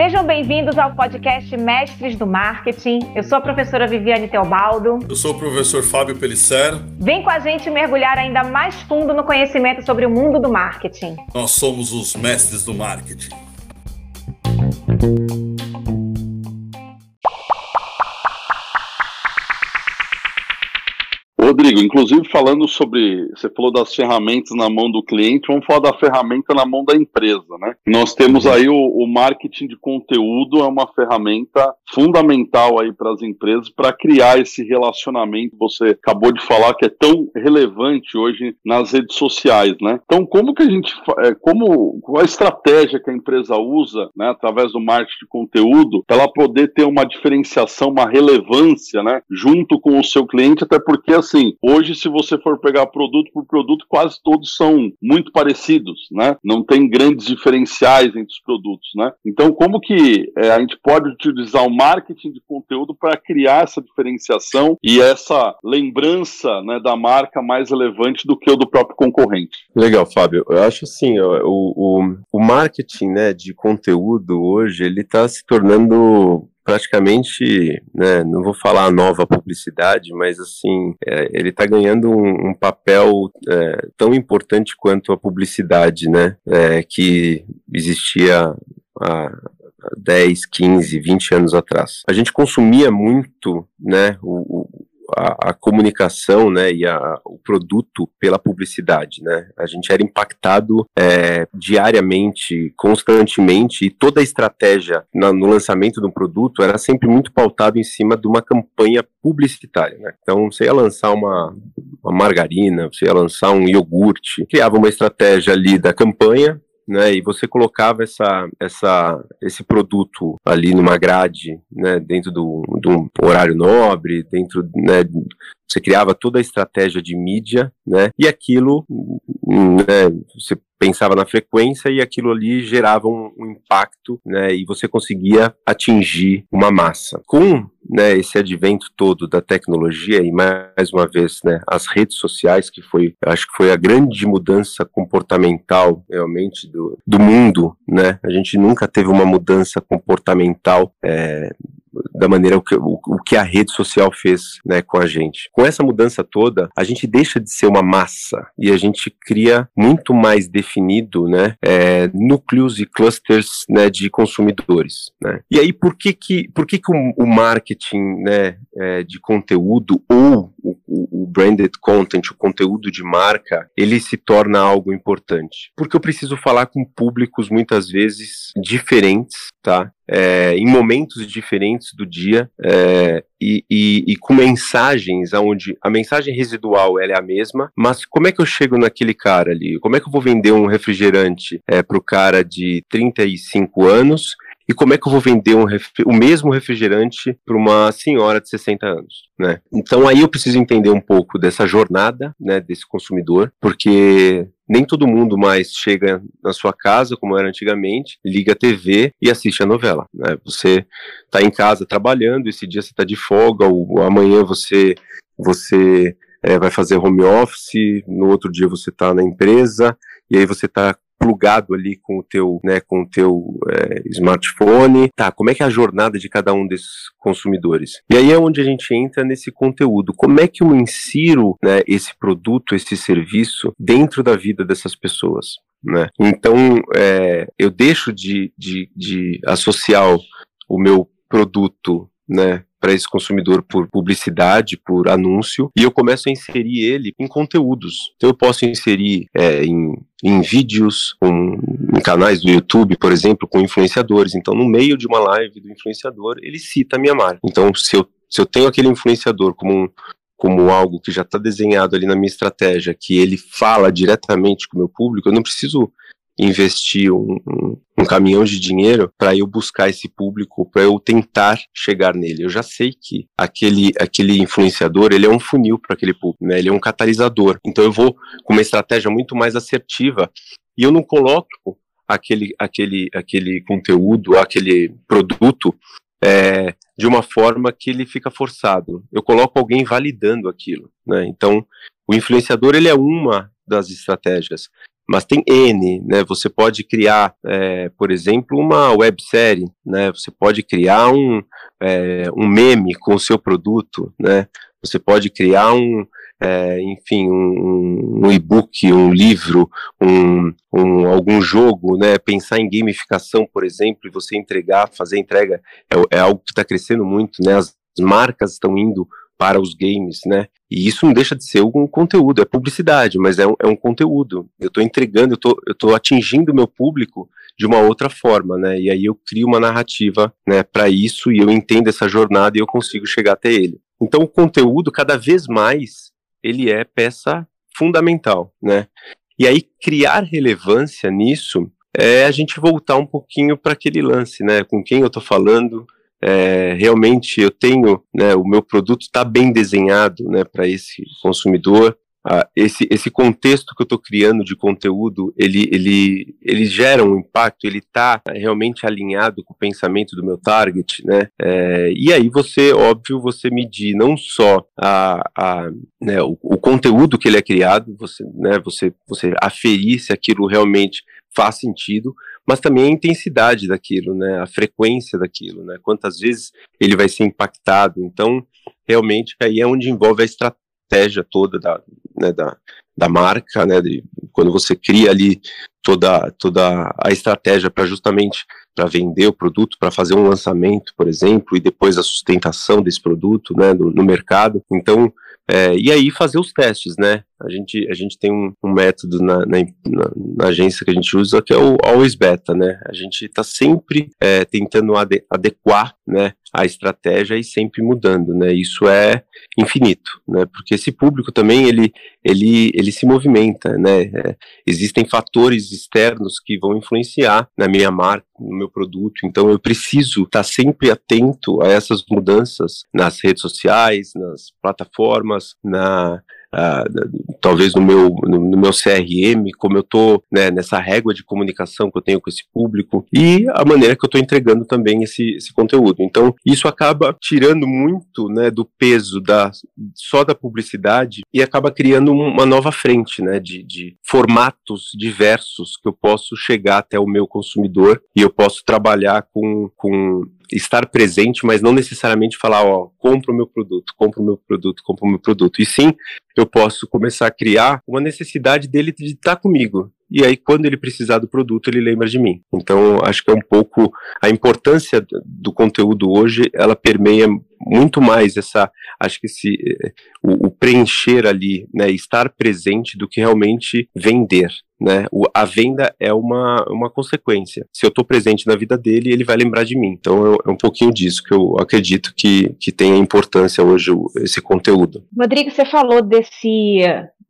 Sejam bem-vindos ao podcast Mestres do Marketing. Eu sou a professora Viviane Teobaldo. Eu sou o professor Fábio Pellicer. Vem com a gente mergulhar ainda mais fundo no conhecimento sobre o mundo do marketing. Nós somos os mestres do marketing. Rodrigo, inclusive falando sobre, você falou das ferramentas na mão do cliente, vamos falar da ferramenta na mão da empresa, né? Nós temos aí o, o marketing de conteúdo, é uma ferramenta fundamental aí para as empresas para criar esse relacionamento. Você acabou de falar que é tão relevante hoje nas redes sociais, né? Então, como que a gente, é, como a estratégia que a empresa usa, né, através do marketing de conteúdo, para ela poder ter uma diferenciação, uma relevância, né, junto com o seu cliente, até porque assim hoje se você for pegar produto por produto, quase todos são muito parecidos, né? Não tem grandes diferenciais entre os produtos, né? Então, como que é, a gente pode utilizar o marketing de conteúdo para criar essa diferenciação e essa lembrança né, da marca mais relevante do que o do próprio concorrente? Legal, Fábio. Eu acho assim, o, o, o marketing né, de conteúdo hoje, ele está se tornando praticamente, né, não vou falar nova publicidade, mas assim, é, ele está ganhando um, um papel é, tão importante quanto a publicidade, né, é, que existia há 10, 15, 20 anos atrás. A gente consumia muito, né, o, a, a, comunicação né, e a, o produto pela publicidade. Né? A gente era impactado é, diariamente, constantemente, e toda a estratégia na, no lançamento do produto era sempre muito pautado em cima de uma campanha publicitária. Né? Então, você ia lançar uma, uma margarina, você ia lançar um iogurte, criava uma estratégia ali da campanha, né, e você colocava essa, essa, esse produto ali numa grade, né, dentro do, do horário nobre, dentro, né, você criava toda a estratégia de mídia, né, e aquilo, né, você pensava na frequência e aquilo ali gerava um, um impacto, né, e você conseguia atingir uma massa. Com né, esse advento todo da tecnologia e mais uma vez, né, as redes sociais que foi, acho que foi a grande mudança comportamental realmente do, do mundo, né? A gente nunca teve uma mudança comportamental é, da maneira que, o, o, que a rede social fez né, com a gente. Com essa mudança toda, a gente deixa de ser uma massa e a gente cria muito mais definido né, é, núcleos e clusters né, de consumidores. Né? E aí, por que, que, por que, que o, o marketing né, é, de conteúdo ou o, o, branded content, o conteúdo de marca, ele se torna algo importante? Porque eu preciso falar com públicos muitas vezes diferentes, tá? é, em momentos diferentes do dia é, e, e, e, com mensagens onde a mensagem residual ela é a mesma, mas como é que eu chego naquele cara ali? Como é que eu vou vender um refrigerante é, para o cara de 35 anos e como é que eu vou vender um o mesmo refrigerante para uma senhora de 60 anos, né? Então aí eu preciso entender um pouco dessa jornada, né, desse consumidor, porque nem todo mundo mais chega na sua casa, como era antigamente, liga a TV e assiste a novela. Né? Você está em casa trabalhando, esse dia você está de folga, ou amanhã você você é, vai fazer home office, no outro dia você está na empresa, e aí você está plugado ali com o teu, né, com o teu é, smartphone. Tá, como é que é a jornada de cada um desses consumidores? E aí é onde a gente entra nesse conteúdo. Como é que eu insiro né, esse produto, esse serviço dentro da vida dessas pessoas? Né? Então, é, eu deixo de, de, de associar o meu produto né, para esse consumidor por publicidade, por anúncio, e eu começo a inserir ele em conteúdos. Então eu posso inserir é, em, em vídeos, em canais do YouTube, por exemplo, com influenciadores. Então, no meio de uma live do influenciador, ele cita a minha marca. Então, se eu, se eu tenho aquele influenciador como um, como algo que já está desenhado ali na minha estratégia, que ele fala diretamente com o meu público, eu não preciso investir um, um, um caminhão de dinheiro para eu buscar esse público, para eu tentar chegar nele. Eu já sei que aquele, aquele influenciador, ele é um funil para aquele público, né? ele é um catalisador. Então eu vou com uma estratégia muito mais assertiva e eu não coloco aquele, aquele, aquele conteúdo, aquele produto é, de uma forma que ele fica forçado. Eu coloco alguém validando aquilo. Né? Então, o influenciador ele é uma das estratégias, mas tem N, né? Você pode criar, é, por exemplo, uma websérie, né? Você pode criar um, é, um meme com o seu produto, né? Você pode criar um, é, enfim, um, um e-book, um livro, um, um, algum jogo, né? Pensar em gamificação, por exemplo, e você entregar, fazer entrega, é, é algo que está crescendo muito, né? As marcas estão indo para os games, né? E isso não deixa de ser um conteúdo, é publicidade, mas é um, é um conteúdo. Eu estou entregando, eu estou atingindo o meu público de uma outra forma, né? E aí eu crio uma narrativa, né, para isso e eu entendo essa jornada e eu consigo chegar até ele. Então o conteúdo cada vez mais ele é peça fundamental, né? E aí criar relevância nisso é a gente voltar um pouquinho para aquele lance, né? Com quem eu estou falando, é, realmente eu tenho, né, o meu produto está bem desenhado, né, para esse consumidor, ah, esse, esse contexto que eu estou criando de conteúdo, ele, ele, ele gera um impacto, ele está realmente alinhado com o pensamento do meu target, né? É, e aí você, óbvio, você medir não só a, a, né, o, o, conteúdo que ele é criado, você, né, você, você aferir se aquilo realmente faz sentido, mas também a intensidade daquilo, né, a frequência daquilo, né, quantas vezes ele vai ser impactado. Então, realmente, aí é onde envolve a estratégia toda da, né, da, da marca, né, de, quando você cria ali toda, toda a estratégia para justamente para vender o produto, para fazer um lançamento, por exemplo, e depois a sustentação desse produto, né, no, no mercado. Então, é, e aí fazer os testes, né? A gente, a gente tem um, um método na, na, na, agência que a gente usa que é o Always Beta, né? A gente está sempre é, tentando ade adequar, né, a estratégia e sempre mudando, né? Isso é infinito, né? Porque esse público também ele ele ele se movimenta, né? É, existem fatores externos que vão influenciar na minha marca, no meu produto. Então eu preciso estar tá sempre atento a essas mudanças nas redes sociais, nas plataformas, na uh, talvez no meu, no, meu CRM, como eu estou né, nessa régua de comunicação que eu tenho com esse público e a maneira que eu estou entregando também esse, esse conteúdo. Então, isso acaba tirando muito né, do peso da, só da publicidade e acaba criando uma nova frente né, de, de formatos diversos que eu posso chegar até o meu consumidor e eu posso trabalhar com, com estar presente, mas não necessariamente falar, ó, compra o meu produto, compra o meu produto, compra o meu produto. E sim, eu posso começar a criar uma necessidade dele de estar comigo. E aí, quando ele precisar do produto, ele lembra de mim. Então, acho que é um pouco a importância do conteúdo hoje, ela permeia muito mais essa, acho que esse, eh, o, o preencher ali, né, estar presente do que realmente vender né? O, a venda é uma, uma consequência. Se eu estou presente na vida dele, ele vai lembrar de mim. Então é, é, um pouquinho disso que eu acredito que, que tem importância hoje esse conteúdo. Rodrigo, você falou desse,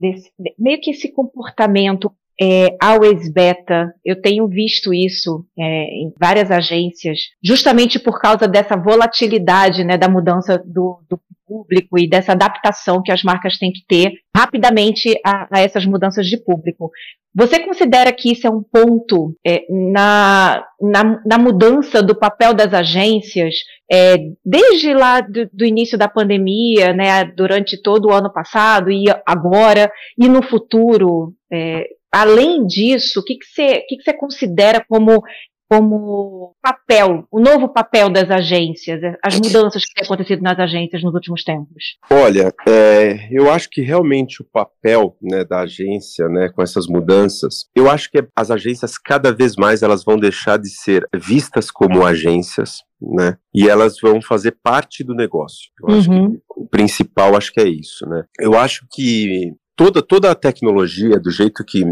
desse meio que esse comportamento é, always beta. Eu tenho visto isso é, em várias agências, justamente por causa dessa volatilidade, né, da mudança do, do público e dessa adaptação que as marcas têm que ter rapidamente a, a essas mudanças de público. Você considera que isso é um ponto é, na, na, na, mudança do papel das agências, é, desde lá do, do, início da pandemia, né, durante todo o ano passado e agora, e no futuro? É, além disso, o que, que, você, que, que você considera como como papel, o novo papel das agências, as mudanças que têm acontecido nas agências nos últimos tempos? Olha, é, eu acho que realmente o papel né, da agência, né, com essas mudanças, eu acho que as agências cada vez mais elas vão deixar de ser vistas como agências, né? E elas vão fazer parte do negócio. Eu uhum. acho que uhum. o principal acho que é isso, né? Eu acho que toda toda a tecnologia do jeito que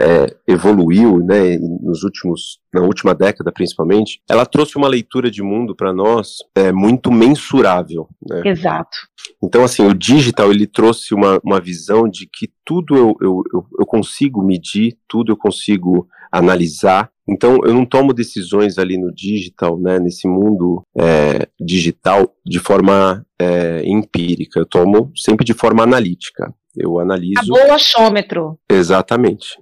é, evoluiu, né, nos últimos, na última década principalmente, ela trouxe uma leitura de mundo para nós é, muito mensurável. Né? Exato. Então, assim, o digital ele trouxe uma, uma visão de que tudo eu, eu, eu, eu consigo medir, tudo eu consigo analisar. Então, eu não tomo decisões ali no digital, né, nesse mundo é, digital, de forma é, empírica. Eu tomo sempre de forma analítica. Eu analiso. Acabou o achômetro. Exatamente.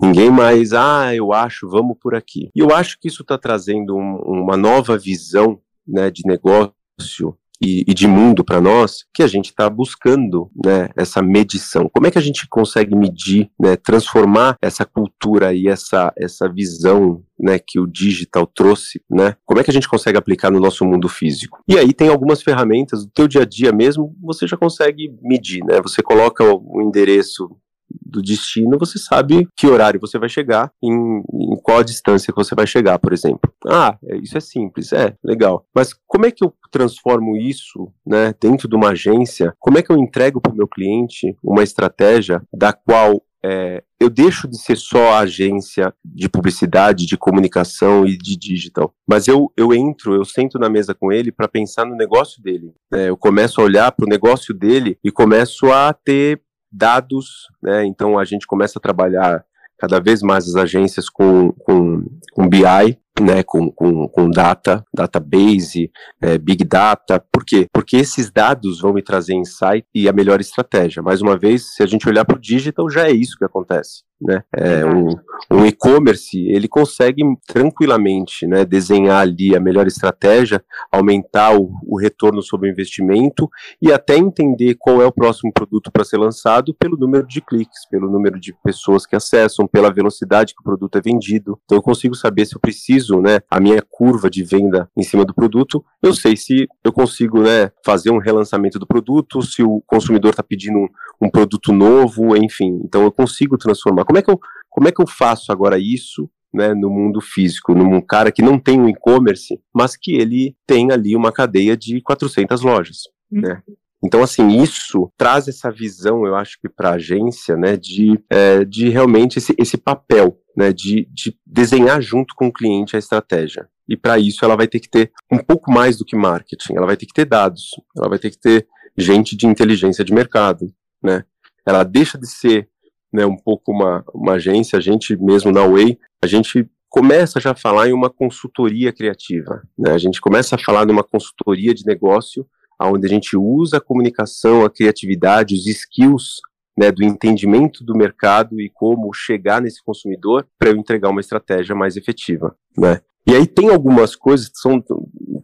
ninguém mais, ah, eu acho, vamos por aqui. E eu acho que isso está trazendo um, uma nova visão né, de negócio e, e de mundo para nós que a gente está buscando né, essa medição. Como é que a gente consegue medir, né, transformar essa cultura e essa, essa visão né, que o digital trouxe, né? Como é que a gente consegue aplicar no nosso mundo físico? E aí tem algumas ferramentas do teu dia a dia mesmo, você já consegue medir, né? Você coloca o endereço do destino, você sabe que horário você vai chegar, em, em qual distância você vai chegar, por exemplo. Ah, é, isso é simples, é, legal. Mas como é que eu transformo isso, né, dentro de uma agência? Como é que eu entrego para o meu cliente uma estratégia da qual é, eu deixo de ser só agência de publicidade, de comunicação e de digital, mas eu, eu entro, eu sento na mesa com ele para pensar no negócio dele. É, eu começo a olhar para o negócio dele e começo a ter dados, né? Então a gente começa a trabalhar cada vez mais as agências com, com, com BI, né, com, com, com data, database, é, big data. Por quê? Porque esses dados vão me trazer insight e a melhor estratégia. Mais uma vez, se a gente olhar para o digital, já é isso que acontece né? É, um, um e-commerce ele consegue tranquilamente, né, desenhar ali a melhor estratégia, aumentar o, o, retorno sobre o investimento e até entender qual é o próximo produto para ser lançado pelo número de cliques, pelo número de pessoas que acessam, pela velocidade que o produto é vendido. Então eu consigo saber se eu preciso, né, a minha curva de venda em cima do produto. Eu sei se eu consigo, né, fazer um relançamento do produto, se o consumidor está pedindo um, um produto novo, enfim. Então eu consigo transformar como é que eu, como é que eu faço agora isso né, no mundo físico, num cara que não tem um e-commerce, mas que ele tem ali uma cadeia de 400 lojas, uhum. né? Então, assim, isso traz essa visão, eu acho que para a agência, né, de, é, de realmente esse, esse papel, né, de, de desenhar junto com o cliente a estratégia. E para isso ela vai ter que ter um pouco mais do que marketing, ela vai ter que ter dados, ela vai ter que ter gente de inteligência de mercado, né? Ela deixa de ser né, um pouco uma, uma agência, a gente mesmo na Way, a gente começa já a falar em uma consultoria criativa, né, a gente começa a falar de uma consultoria de negócio, onde a gente usa a comunicação, a criatividade, os skills né, do entendimento do mercado e como chegar nesse consumidor para eu entregar uma estratégia mais efetiva, né. E aí tem algumas coisas, são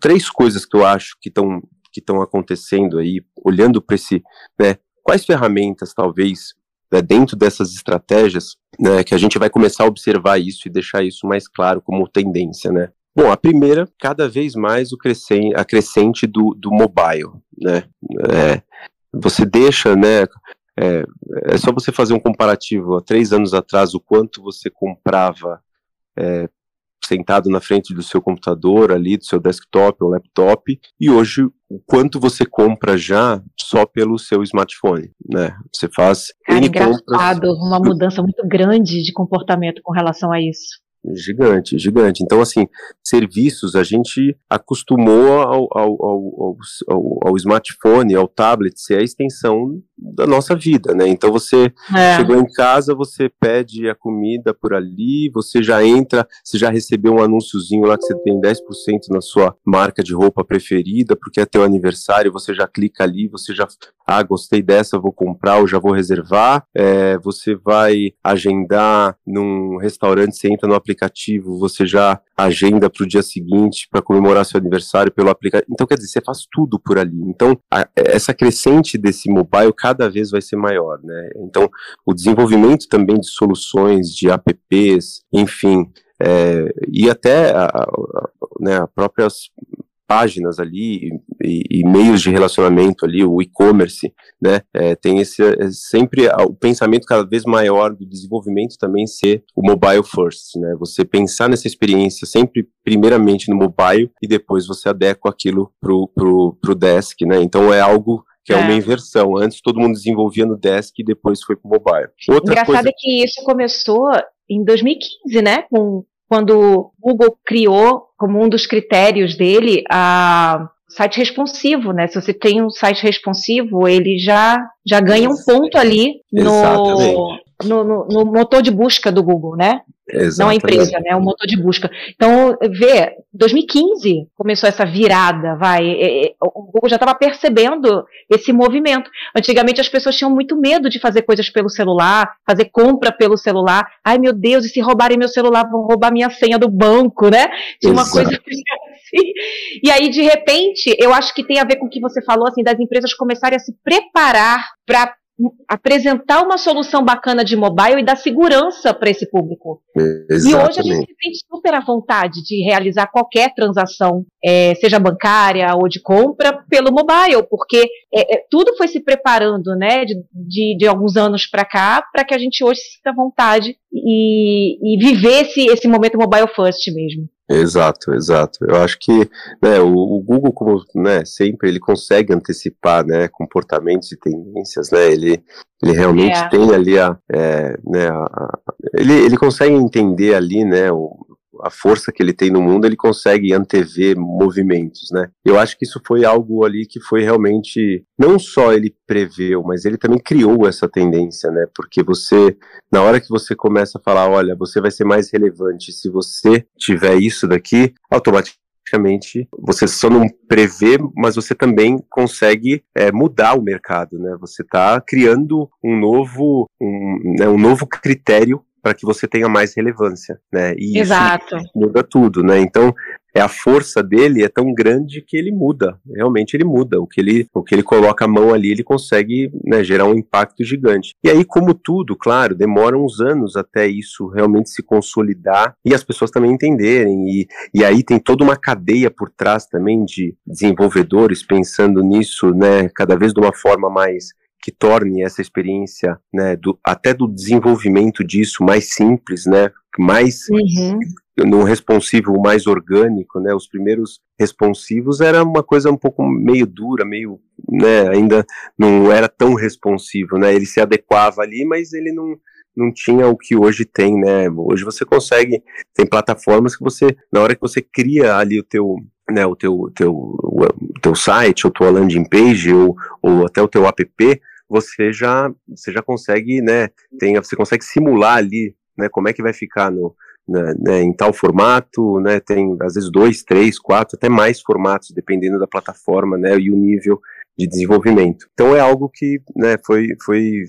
três coisas que eu acho que estão que acontecendo aí, olhando para esse, né, quais ferramentas talvez né, dentro dessas estratégias, né, que a gente vai começar a observar isso e deixar isso mais claro como tendência, né? Bom, a primeira, cada vez mais o crescente, a crescente do, do mobile, né? É, você deixa, né? É, é, só você fazer um comparativo. Há três anos atrás, o quanto você comprava é, sentado na frente do seu computador ali, do seu desktop ou laptop, e hoje o quanto você compra já só pelo seu smartphone, né? Você faz Cara, engraçado, compras... uma mudança muito grande de comportamento com relação a isso. Gigante, gigante. Então, assim, serviços a gente acostumou ao, ao, ao, ao, ao smartphone, ao tablet, ser a extensão da nossa vida, né? Então você é. chegou em casa, você pede a comida por ali, você já entra, você já recebeu um anúnciozinho lá que você tem 10% na sua marca de roupa preferida, porque é teu aniversário, você já clica ali, você já, ah, gostei dessa, vou comprar ou já vou reservar. É, você vai agendar num restaurante, você entra no aplicativo, você já agenda para o dia seguinte para comemorar seu aniversário pelo aplicativo. Então, quer dizer, você faz tudo por ali. Então, a, essa crescente desse mobile cada vez vai ser maior, né? Então, o desenvolvimento também de soluções, de apps, enfim, é, e até a, a, né, próprias páginas ali e, e, meios de relacionamento ali, o e-commerce, né, é, tem esse é, sempre o pensamento cada vez maior do desenvolvimento também ser o mobile first, né, você pensar nessa experiência sempre primeiramente no mobile e depois você adequa aquilo pro, pro, pro desk, né, então é algo que é, é, uma inversão. Antes todo mundo desenvolvia no desk e depois foi para o mobile. Outra Engraçado coisa... é que isso começou em 2015, né? Com, quando o Google criou como um dos critérios dele a site responsivo, né? Se você tem um site responsivo, ele já já ganha um ponto ali no, no, no, no, motor de busca do Google, né? Exatamente. Não a empresa, né? O motor de busca. Então, vê, 2015 começou essa virada, vai. O Google já estava percebendo esse movimento. Antigamente as pessoas tinham muito medo de fazer coisas pelo celular, fazer compra pelo celular. Ai, meu Deus, e se roubarem meu celular, vão roubar minha senha do banco, né? Tinha uma Exato. coisa assim. E aí, de repente, eu acho que tem a ver com o que você falou, assim, das empresas começarem a se preparar para apresentar uma solução bacana de mobile e dar segurança para esse público. Exatamente. E hoje a gente se sente super à vontade de realizar qualquer transação, é, seja bancária ou de compra, pelo mobile, porque é, é, tudo foi se preparando, né, de, de, de alguns anos para cá, para que a gente hoje se sinta à vontade e, e viver esse, esse momento mobile first mesmo. Exato, exato. Eu acho que né, o, o, Google, como né, sempre, ele consegue antecipar né, comportamentos e tendências, né? Ele, ele realmente é. tem ali a, é, né, a, ele, ele consegue entender ali, né, o, a força que ele tem no mundo, ele consegue antever movimentos, né? Eu acho que isso foi algo ali que foi realmente não só ele preveu, mas ele também criou essa tendência, né? Porque você, na hora que você começa a falar, olha, você vai ser mais relevante se você tiver isso daqui, automaticamente você só não prevê, mas você também consegue é, mudar o mercado, né? Você está criando um novo, um, né, um novo critério para que você tenha mais relevância, né? E Exato. isso muda tudo, né? Então, é a força dele é tão grande que ele muda, realmente ele muda. O que ele, o que ele coloca a mão ali, ele consegue né, gerar um impacto gigante. E aí, como tudo, claro, demora uns anos até isso realmente se consolidar e as pessoas também entenderem. E, e aí tem toda uma cadeia por trás também de desenvolvedores pensando nisso, né, cada vez de uma forma mais que torne essa experiência, né, do, até do desenvolvimento disso mais simples, né, mais uhum. responsivo mais orgânico, né, os primeiros responsivos era uma coisa um pouco meio dura, meio, né, ainda não era tão responsivo, né, ele se adequava ali, mas ele não não tinha o que hoje tem, né? Hoje você consegue, tem plataformas que você, na hora que você cria ali o teu, né, o teu, teu, o teu site, ou tua landing page, ou, ou até o teu app, você já, você já consegue, né, tem, você consegue simular ali, né, como é que vai ficar no, né, né, em tal formato, né, tem às vezes dois, três, quatro, até mais formatos, dependendo da plataforma, né, e o nível de desenvolvimento. Então é algo que, né, foi, foi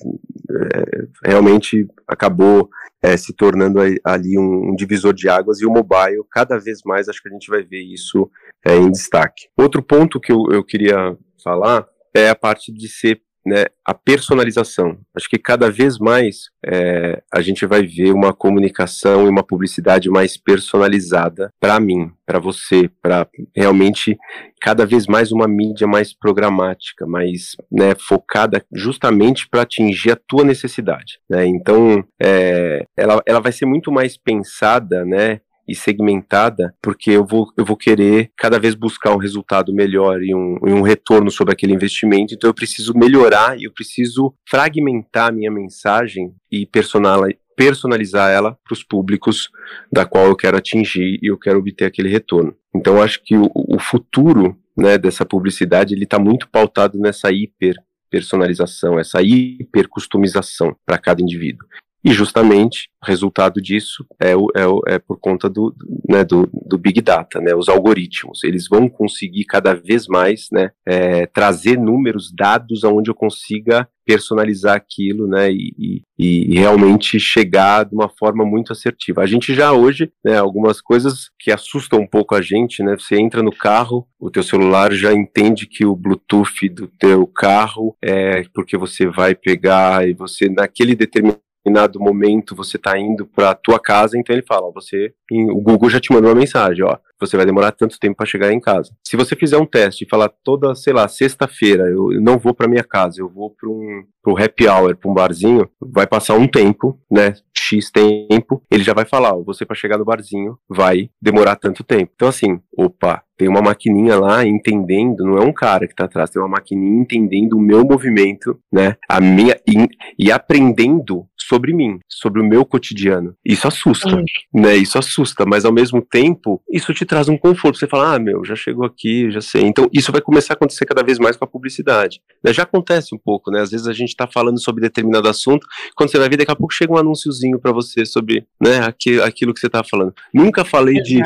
é, realmente acabou é, se tornando ali um, um, divisor de águas e o mobile, cada vez mais acho que a gente vai ver isso é, em destaque. Outro ponto que eu, eu queria falar é a parte de ser né, a personalização. Acho que cada vez mais é, a gente vai ver uma comunicação e uma publicidade mais personalizada para mim, para você, para realmente cada vez mais uma mídia mais programática, mais né, focada justamente para atingir a tua necessidade. Né? Então, é, ela, ela vai ser muito mais pensada, né? E segmentada, porque eu vou, eu vou querer cada vez buscar um resultado melhor e um, e um retorno sobre aquele investimento. Então eu preciso melhorar e eu preciso fragmentar a minha mensagem e personalizar ela para os públicos da qual eu quero atingir e eu quero obter aquele retorno. Então eu acho que o, o futuro né, dessa publicidade ele está muito pautado nessa hiper personalização, essa hiper customização para cada indivíduo. E justamente o resultado disso é, o, é, o, é por conta do, né, do, do, Big Data, né, os algoritmos. Eles vão conseguir cada vez mais né, é, trazer números, dados aonde eu consiga personalizar aquilo né, e, e, e, realmente chegar de uma forma muito assertiva. A gente já hoje, né, algumas coisas que assustam um pouco a gente, né, você entra no carro, o teu celular já entende que o Bluetooth do teu carro é porque você vai pegar e você naquele determinado determinado momento você está indo para a tua casa, então ele fala, ó, você, o Google já te mandou uma mensagem, ó, você vai demorar tanto tempo para chegar em casa. Se você fizer um teste e falar toda, sei lá, sexta-feira, eu, não vou para minha casa, eu vou para um pro happy hour, para um barzinho, vai passar um tempo, né, X tempo, ele já vai falar, você para chegar no barzinho vai demorar tanto tempo. Então assim, opa, tem uma maquininha lá entendendo, não é um cara que tá atrás, tem uma maquininha entendendo o meu movimento, né, a minha e, e aprendendo sobre mim, sobre o meu cotidiano. Isso assusta, Sim. né? Isso assusta, mas ao mesmo tempo, isso te traz um conforto. Você fala, ah, meu, já chegou aqui, já sei. Então, isso vai começar a acontecer cada vez mais com a publicidade. Né? Já acontece um pouco, né? Às vezes a gente está falando sobre determinado assunto, quando você vai ver, daqui a pouco chega um anúnciozinho para você sobre né, aquilo, aquilo que você está falando. Nunca falei de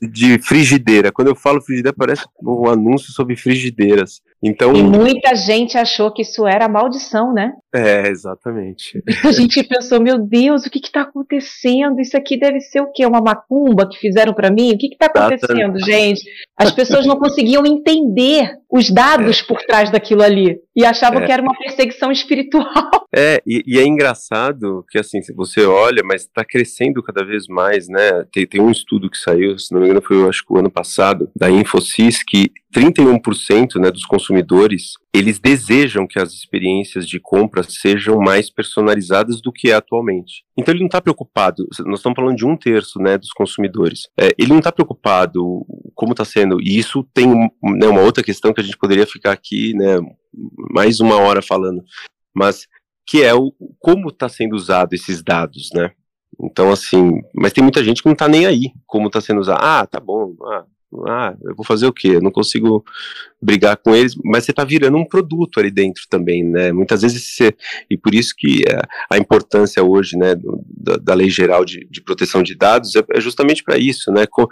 de frigideira. Quando eu falo frigideira, parece um anúncio sobre frigideiras. Então, e muita gente achou que isso era maldição, né? É, exatamente. A gente pensou, meu Deus, o que está acontecendo? Isso aqui deve ser o quê? Uma macumba que fizeram para mim? O que está acontecendo, gente? As pessoas não conseguiam entender os dados é. por trás daquilo ali e achavam é. que era uma perseguição espiritual. É, e, e, é engraçado que assim, você olha, mas está crescendo cada vez mais, né? Tem, tem um estudo que saiu, se não me engano, foi acho que o ano passado, da Infosys, que 31% né, dos consumidores eles desejam que as experiências de compra sejam mais personalizadas do que é atualmente. Então ele não está preocupado, nós estamos falando de um terço né, dos consumidores, é, ele não está preocupado como está sendo, e isso tem né, uma outra questão que a gente poderia ficar aqui né, mais uma hora falando, mas que é o como está sendo usado esses dados, né? Então, assim, mas tem muita gente que não está nem aí como está sendo usado. Ah, tá bom, ah, ah, eu vou fazer o quê? Eu não consigo brigar com eles, mas você está virando um produto ali dentro também, né? Muitas vezes você, e por isso que a, é, a importância hoje, né, da, da, lei geral de, de, proteção de dados é, é justamente para isso, né? Co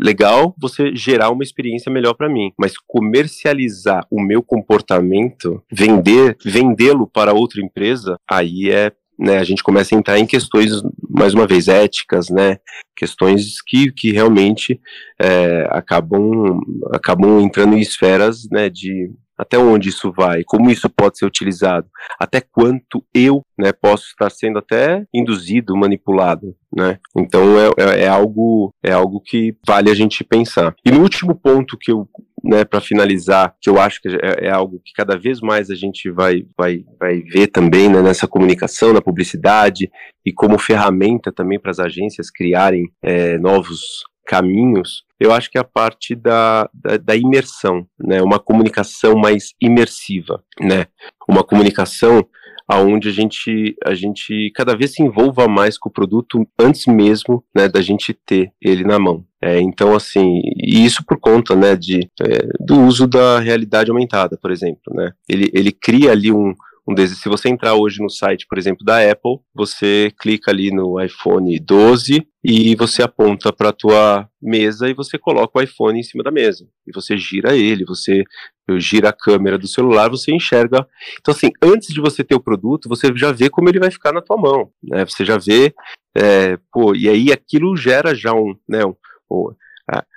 legal você gerar uma experiência melhor para mim, mas comercializar o meu comportamento, vender, vendê-lo para outra empresa, aí é né, a gente começa a entrar em questões, mais uma vez, éticas, né, questões que, que realmente é, acabam, acabam entrando em esferas né, de até onde isso vai, como isso pode ser utilizado, até quanto eu né, posso estar sendo até induzido, manipulado. Né? Então é, é, é algo é algo que vale a gente pensar. E no último ponto que eu né, para finalizar, que eu acho que é, é, algo que cada vez mais a gente vai, vai, vai ver também né, nessa comunicação, na publicidade e como ferramenta também para as agências criarem é, novos caminhos, eu acho que é a parte da, da, da, imersão, né, uma comunicação mais imersiva, né, uma comunicação aonde a gente a gente cada vez se envolva mais com o produto antes mesmo né, da gente ter ele na mão. É, então assim, e isso por conta né, de, é, do uso da realidade aumentada, por exemplo, né? Ele, ele cria ali um, um desses. Se você entrar hoje no site, por exemplo, da Apple, você clica ali no iPhone 12 e você aponta para a tua mesa e você coloca o iPhone em cima da mesa. E você gira ele, você gira a câmera do celular, você enxerga. Então, assim, antes de você ter o produto, você já vê como ele vai ficar na tua mão. Né? Você já vê, é, pô, e aí aquilo gera já um, né, um,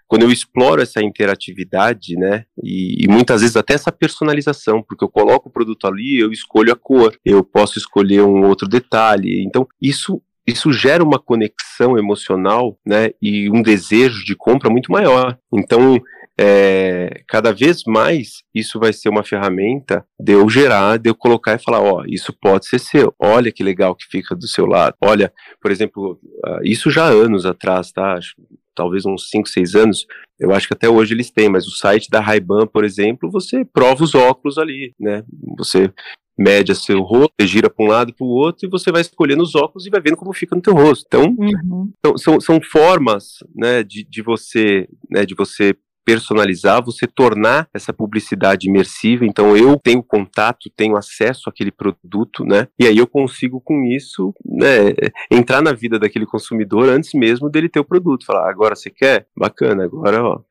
quando eu exploro essa interatividade, né, e, e, muitas vezes até essa personalização, porque eu coloco o produto ali, eu escolho a cor, eu posso escolher um outro detalhe, então isso isso gera uma conexão emocional, né, e um desejo de compra muito maior. Então, é, cada vez mais isso vai ser uma ferramenta de eu gerar, de eu colocar e falar, ó, isso pode ser seu, olha que legal que fica do seu lado. Olha, por exemplo, ah, isso já anos atrás, tá? Talvez uns 5, 6 anos, eu acho que até hoje eles têm, mas o site da Ray-Ban, por exemplo, você prova os óculos ali, né? Você mede seu rosto, gira para um lado e para o outro e você vai escolhendo os óculos e vai vendo como fica no teu rosto. Então, uhum. então são, são formas, né, de, de você, né, de você personalizar, você tornar essa publicidade imersiva. Então eu tenho contato, tenho acesso àquele produto, né? E aí eu consigo com isso, né, entrar na vida daquele consumidor antes mesmo dele ter o produto. Falar, agora você quer? Bacana, agora, ó.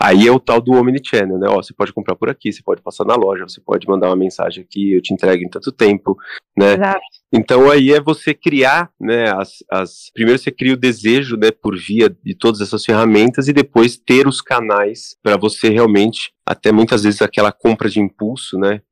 Aí é o tal do omnichannel, né? Ó, você pode comprar por aqui, você pode passar na loja, você pode mandar uma mensagem aqui, eu te entrego em tanto tempo, né? Exato. Então aí é você criar, né, as, as primeiro você cria o desejo, né, por via de todas essas ferramentas e depois ter os canais para você realmente, até muitas vezes aquela compra de impulso, né?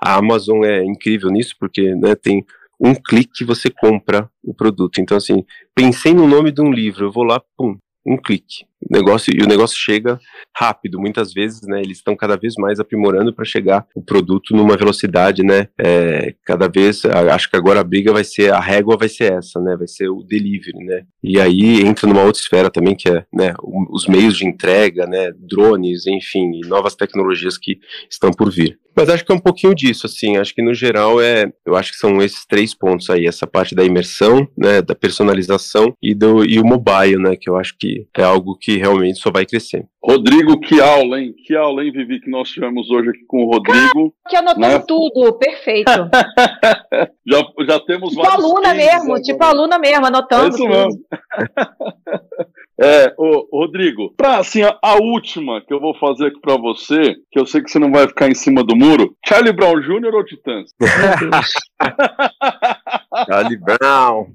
A Amazon é incrível nisso porque, né, tem um clique você compra o produto. Então assim, pensei no nome de um livro, eu vou lá, pum, um clique. Negócio, e o negócio chega rápido, muitas vezes, né, eles estão cada vez mais aprimorando para chegar o produto numa velocidade, né, é, cada vez, acho que agora a briga vai ser, a régua vai ser essa, né, vai ser o delivery, né, e aí entra numa outra esfera também, que é, né, os meios de entrega, né, drones, enfim, novas tecnologias que estão por vir. Mas acho que é um pouquinho disso, assim, acho que no geral é, eu acho que são esses três pontos aí, essa parte da imersão, né, da personalização e, do, e o mobile, né, que eu acho que é algo que realmente só vai crescer. Rodrigo, que aula, hein? Que aula, hein, Vivi, que nós tivemos hoje aqui com o Rodrigo. Que anotando né? tudo, perfeito. já, já temos tipo aluna mesmo, agora. tipo aluna mesmo, anotando. É isso tudo. mesmo. É, ô, Rodrigo, pra assim, a, a, última que eu vou fazer aqui pra você, que eu sei que você não vai ficar em cima do muro, Charlie Brown Jr. ou Titãs? Charlie Brown.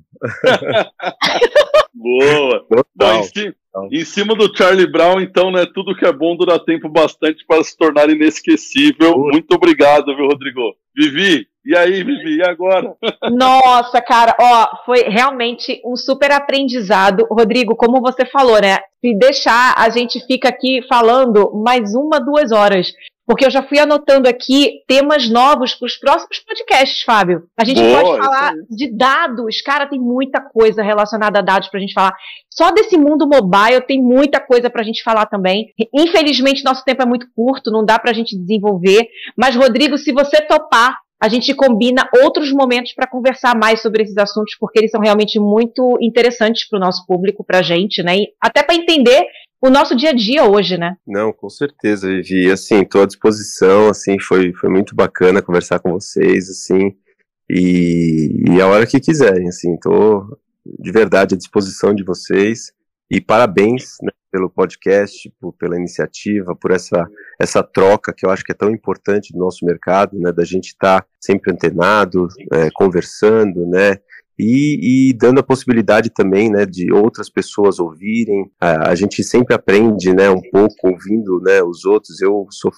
Boa. Bom, em, cima, Em cima do Charlie Brown, então, né? Tudo que é bom dura tempo bastante para se tornar inesquecível. Muito obrigado, viu, Rodrigo? Vivi, e aí, Vivi, e agora? Nossa, cara, ó, foi realmente um super aprendizado. Rodrigo, como você falou, né? Se deixar, a gente fica aqui falando mais uma, duas horas. Porque eu já fui anotando aqui temas novos para os próximos podcasts, Fábio. A gente Boa, pode falar de dados. Cara, tem muita coisa relacionada a dados para a gente falar. Só desse mundo mobile tem muita coisa para a gente falar também. Infelizmente, nosso tempo é muito curto, não dá para a gente desenvolver. Mas, Rodrigo, se você topar, a gente combina outros momentos para conversar mais sobre esses assuntos, porque eles são realmente muito interessantes para o nosso público, para a gente, né? E até para entender o nosso dia a dia hoje, né? Não, com certeza, Vivi. Assim, estou à disposição, assim, foi, foi muito bacana conversar com vocês, assim, e, e a hora que quiserem, assim, estou de verdade à disposição de vocês. E parabéns né, pelo podcast, por, pela iniciativa, por essa, essa troca que eu acho que é tão importante no nosso mercado, né, da gente estar tá sempre antenado, é, conversando, né, e, e, dando a possibilidade também, né, de outras pessoas ouvirem. A, a, gente sempre aprende, né, um pouco ouvindo, né, os outros. Eu sou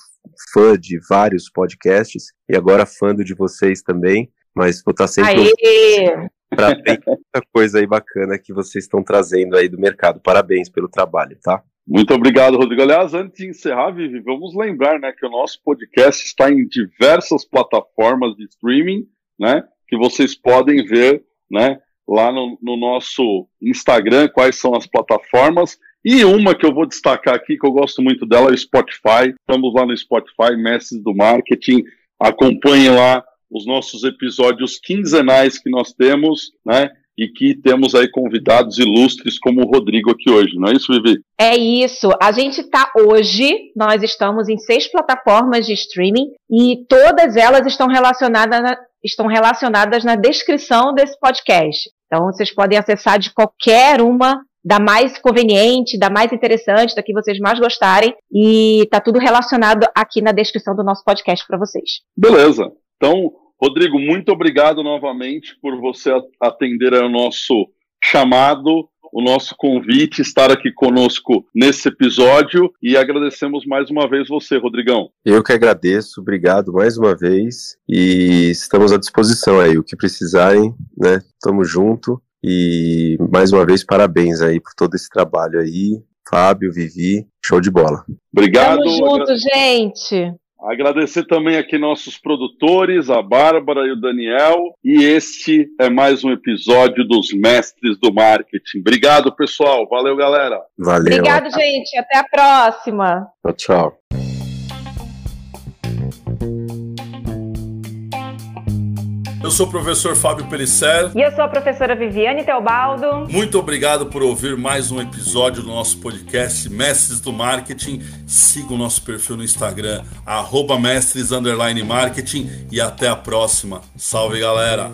fã de vários podcasts e agora fã de vocês também, mas vou estar tá sempre Aê! para ver muita coisa aí bacana que vocês estão trazendo aí do mercado. Parabéns pelo trabalho, tá? Muito obrigado, Rodrigo. Aliás, antes de encerrar, Vivi, vamos lembrar né, que o nosso podcast está em diversas plataformas de streaming, né? Que vocês podem ver né, lá no, no nosso Instagram quais são as plataformas. E uma que eu vou destacar aqui, que eu gosto muito dela, é o Spotify. Estamos lá no Spotify, Mestres do Marketing. Acompanhe lá os nossos episódios quinzenais que nós temos, né? E que temos aí convidados ilustres como o Rodrigo aqui hoje, não é isso, Vivi? É isso. A gente está hoje, nós estamos em seis plataformas de streaming e todas elas estão relacionadas na, estão relacionadas na descrição desse podcast. Então vocês podem acessar de qualquer uma da mais conveniente, da mais interessante, da que vocês mais gostarem. E tá tudo relacionado aqui na descrição do nosso podcast para vocês. Beleza. Então, Rodrigo, muito obrigado novamente por você atender ao nosso chamado, o nosso convite, estar aqui conosco nesse episódio e agradecemos mais uma vez você, Rodrigão. Eu que agradeço, obrigado mais uma vez e estamos à disposição aí, o que precisarem, né? Tamo junto e mais uma vez parabéns aí por todo esse trabalho aí, Fábio, Vivi, show de bola. Obrigado. Tamo junto, gente. Agradecer também aqui nossos produtores, a Bárbara e o Daniel. E este é mais um episódio dos Mestres do Marketing. Obrigado, pessoal. Valeu, galera. Valeu. Obrigado, gente. Até a próxima. Tchau, tchau. Eu sou o professor Fábio Pelisser. E eu sou a professora Viviane Teobaldo. Muito obrigado por ouvir mais um episódio do nosso podcast Mestres do Marketing. Siga o nosso perfil no Instagram, arroba mestres marketing e até a próxima. Salve galera!